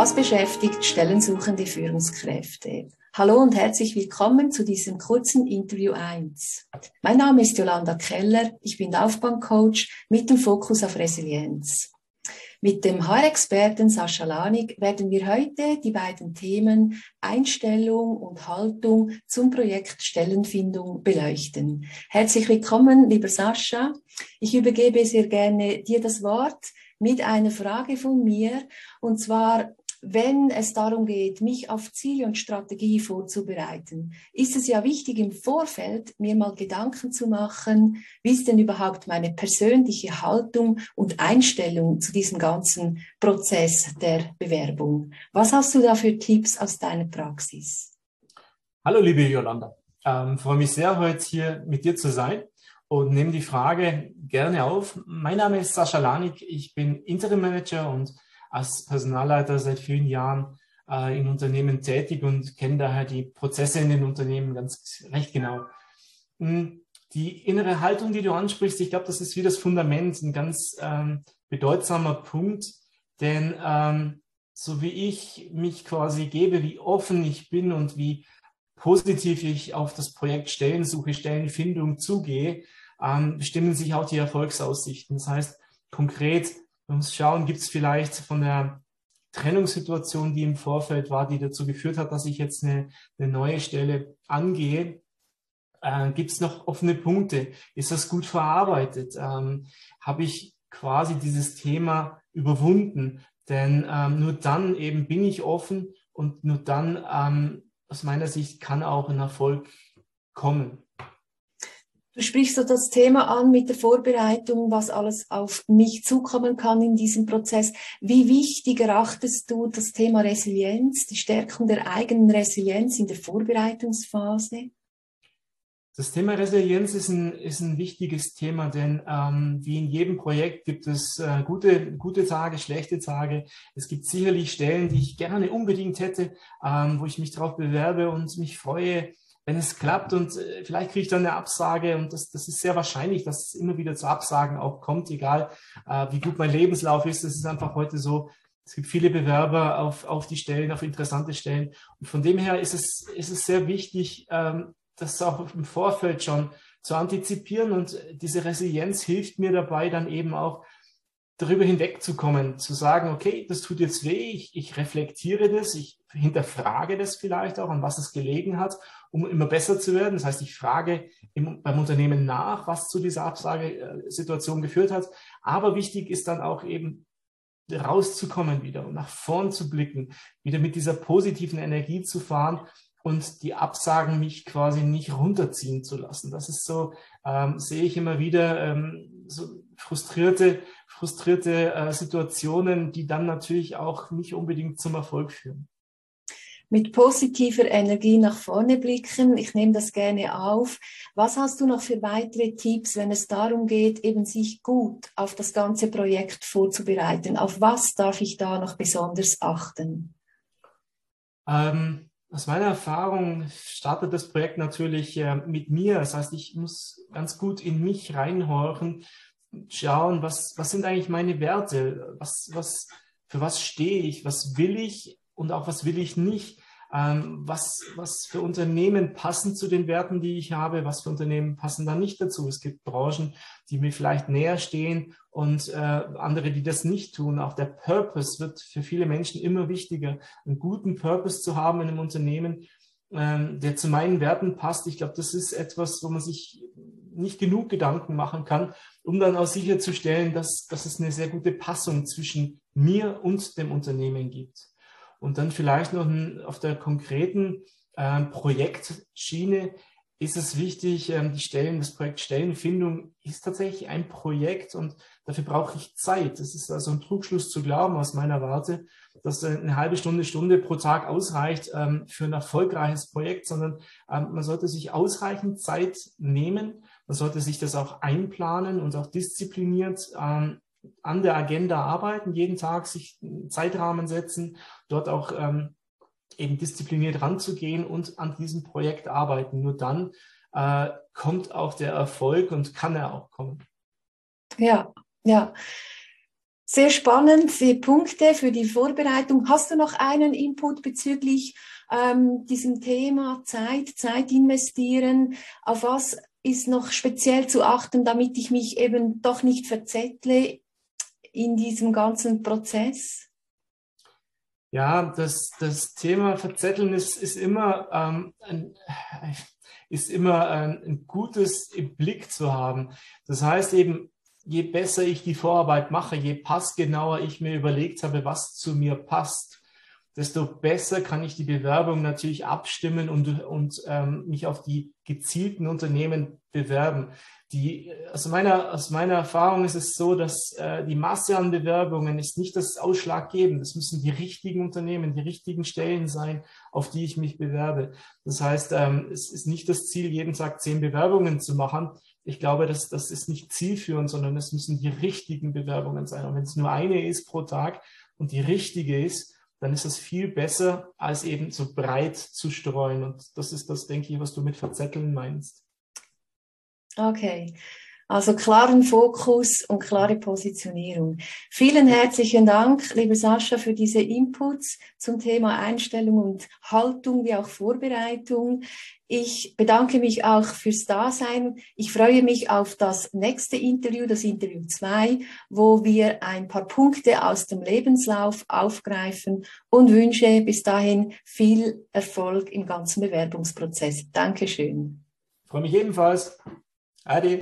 Was beschäftigt stellensuchende Führungskräfte? Hallo und herzlich willkommen zu diesem kurzen Interview 1. Mein Name ist Jolanda Keller, ich bin Laufbahncoach mit dem Fokus auf Resilienz. Mit dem HR-Experten Sascha Lanig werden wir heute die beiden Themen Einstellung und Haltung zum Projekt Stellenfindung beleuchten. Herzlich willkommen, lieber Sascha. Ich übergebe sehr gerne dir das Wort mit einer Frage von mir. Und zwar, wenn es darum geht, mich auf Ziele und Strategie vorzubereiten, ist es ja wichtig im Vorfeld mir mal Gedanken zu machen, wie ist denn überhaupt meine persönliche Haltung und Einstellung zu diesem ganzen Prozess der Bewerbung. Was hast du da für Tipps aus deiner Praxis? Hallo liebe Jolanda, ähm, freue mich sehr, heute hier mit dir zu sein und nehme die Frage gerne auf. Mein Name ist Sascha Lanik, ich bin Interim Manager und als Personalleiter seit vielen Jahren äh, in Unternehmen tätig und kenne daher die Prozesse in den Unternehmen ganz recht genau. Hm, die innere Haltung, die du ansprichst, ich glaube, das ist wie das Fundament, ein ganz ähm, bedeutsamer Punkt, denn ähm, so wie ich mich quasi gebe, wie offen ich bin und wie positiv ich auf das Projekt Stellensuche, Stellenfindung zugehe, ähm, bestimmen sich auch die Erfolgsaussichten. Das heißt, konkret man muss schauen, gibt es vielleicht von der Trennungssituation, die im Vorfeld war, die dazu geführt hat, dass ich jetzt eine, eine neue Stelle angehe, äh, gibt es noch offene Punkte? Ist das gut verarbeitet? Ähm, Habe ich quasi dieses Thema überwunden? Denn ähm, nur dann eben bin ich offen und nur dann ähm, aus meiner Sicht kann auch ein Erfolg kommen. Du sprichst so das Thema an mit der Vorbereitung, was alles auf mich zukommen kann in diesem Prozess. Wie wichtig erachtest du das Thema Resilienz, die Stärkung der eigenen Resilienz in der Vorbereitungsphase? Das Thema Resilienz ist ein, ist ein wichtiges Thema, denn ähm, wie in jedem Projekt gibt es äh, gute, gute Tage, schlechte Tage. Es gibt sicherlich Stellen, die ich gerne unbedingt hätte, ähm, wo ich mich darauf bewerbe und mich freue, wenn es klappt und äh, vielleicht kriege ich dann eine Absage und das, das ist sehr wahrscheinlich, dass es immer wieder zu Absagen auch kommt, egal äh, wie gut mein Lebenslauf ist. Es ist einfach heute so, es gibt viele Bewerber auf, auf die Stellen, auf interessante Stellen. Und von dem her ist es, ist es sehr wichtig, ähm, das auch im Vorfeld schon zu antizipieren und diese Resilienz hilft mir dabei, dann eben auch darüber hinwegzukommen, zu sagen, okay, das tut jetzt weh, ich, ich reflektiere das, ich hinterfrage das vielleicht auch, an was es gelegen hat, um immer besser zu werden. Das heißt, ich frage im, beim Unternehmen nach, was zu dieser Absagesituation geführt hat. Aber wichtig ist dann auch eben rauszukommen wieder und nach vorn zu blicken, wieder mit dieser positiven Energie zu fahren und die Absagen mich quasi nicht runterziehen zu lassen. Das ist so, ähm, sehe ich immer wieder ähm, so frustrierte, frustrierte äh, Situationen, die dann natürlich auch nicht unbedingt zum Erfolg führen. Mit positiver Energie nach vorne blicken. Ich nehme das gerne auf. Was hast du noch für weitere Tipps, wenn es darum geht, eben sich gut auf das ganze Projekt vorzubereiten? Auf was darf ich da noch besonders achten? Ähm, aus meiner Erfahrung startet das Projekt natürlich äh, mit mir. Das heißt, ich muss ganz gut in mich reinhorchen, schauen, was, was sind eigentlich meine Werte? Was, was, für was stehe ich? Was will ich? Und auch was will ich nicht? Ähm, was, was für Unternehmen passen zu den Werten, die ich habe? Was für Unternehmen passen da nicht dazu? Es gibt Branchen, die mir vielleicht näher stehen und äh, andere, die das nicht tun. Auch der Purpose wird für viele Menschen immer wichtiger, einen guten Purpose zu haben in einem Unternehmen, ähm, der zu meinen Werten passt. Ich glaube, das ist etwas, wo man sich nicht genug Gedanken machen kann, um dann auch sicherzustellen, dass, dass es eine sehr gute Passung zwischen mir und dem Unternehmen gibt. Und dann vielleicht noch auf der konkreten äh, Projektschiene ist es wichtig, ähm, die Stellen, das Projekt Stellenfindung ist tatsächlich ein Projekt und dafür brauche ich Zeit. Das ist also ein Trugschluss zu glauben aus meiner Warte, dass eine halbe Stunde, Stunde pro Tag ausreicht ähm, für ein erfolgreiches Projekt, sondern ähm, man sollte sich ausreichend Zeit nehmen. Man sollte sich das auch einplanen und auch diszipliniert ähm, an der Agenda arbeiten, jeden Tag sich einen Zeitrahmen setzen, dort auch ähm, eben diszipliniert ranzugehen und an diesem Projekt arbeiten. Nur dann äh, kommt auch der Erfolg und kann er auch kommen. Ja, ja. Sehr spannend, sehr Punkte für die Vorbereitung. Hast du noch einen Input bezüglich ähm, diesem Thema Zeit, Zeit investieren? Auf was ist noch speziell zu achten, damit ich mich eben doch nicht verzettle in diesem ganzen Prozess? Ja, das, das Thema Verzetteln ist, ist immer, ähm, ein, ist immer ein, ein gutes im Blick zu haben. Das heißt eben, je besser ich die Vorarbeit mache, je passgenauer ich mir überlegt habe, was zu mir passt, desto besser kann ich die Bewerbung natürlich abstimmen und, und ähm, mich auf die gezielten Unternehmen bewerben. Die, aus, meiner, aus meiner Erfahrung ist es so, dass äh, die Masse an Bewerbungen ist nicht das Ausschlaggebende. Es müssen die richtigen Unternehmen, die richtigen Stellen sein, auf die ich mich bewerbe. Das heißt, ähm, es ist nicht das Ziel, jeden Tag zehn Bewerbungen zu machen. Ich glaube, dass das ist nicht zielführend, sondern es müssen die richtigen Bewerbungen sein. Und wenn es nur eine ist pro Tag und die richtige ist, dann ist es viel besser, als eben so breit zu streuen. Und das ist das, denke ich, was du mit verzetteln meinst. Okay. Also klaren Fokus und klare Positionierung. Vielen herzlichen Dank, liebe Sascha, für diese Inputs zum Thema Einstellung und Haltung wie auch Vorbereitung. Ich bedanke mich auch fürs Dasein. Ich freue mich auf das nächste Interview, das Interview 2, wo wir ein paar Punkte aus dem Lebenslauf aufgreifen und wünsche bis dahin viel Erfolg im ganzen Bewerbungsprozess. Dankeschön. Ich freue mich ebenfalls. Ade.